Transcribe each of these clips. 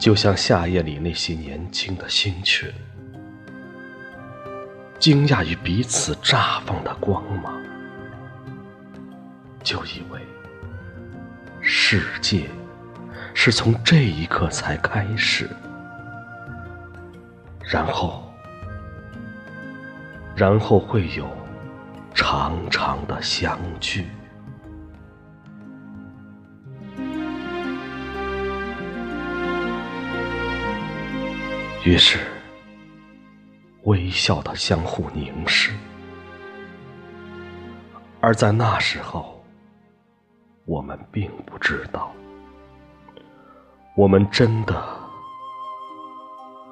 就像夏夜里那些年轻的星群，惊讶于彼此绽放的光芒，就以为世界是从这一刻才开始，然后，然后会有长长的相聚。于是，微笑的相互凝视，而在那时候，我们并不知道，我们真的，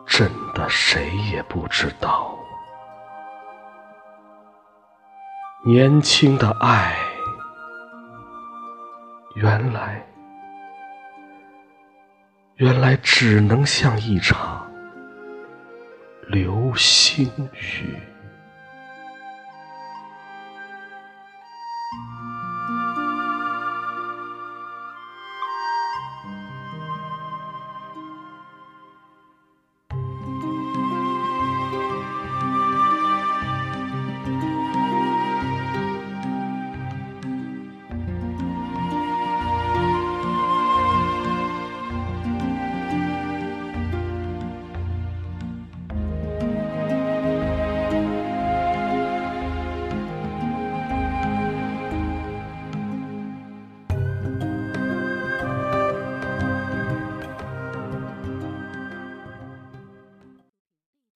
真的谁也不知道，年轻的爱，原来，原来只能像一场。流星雨。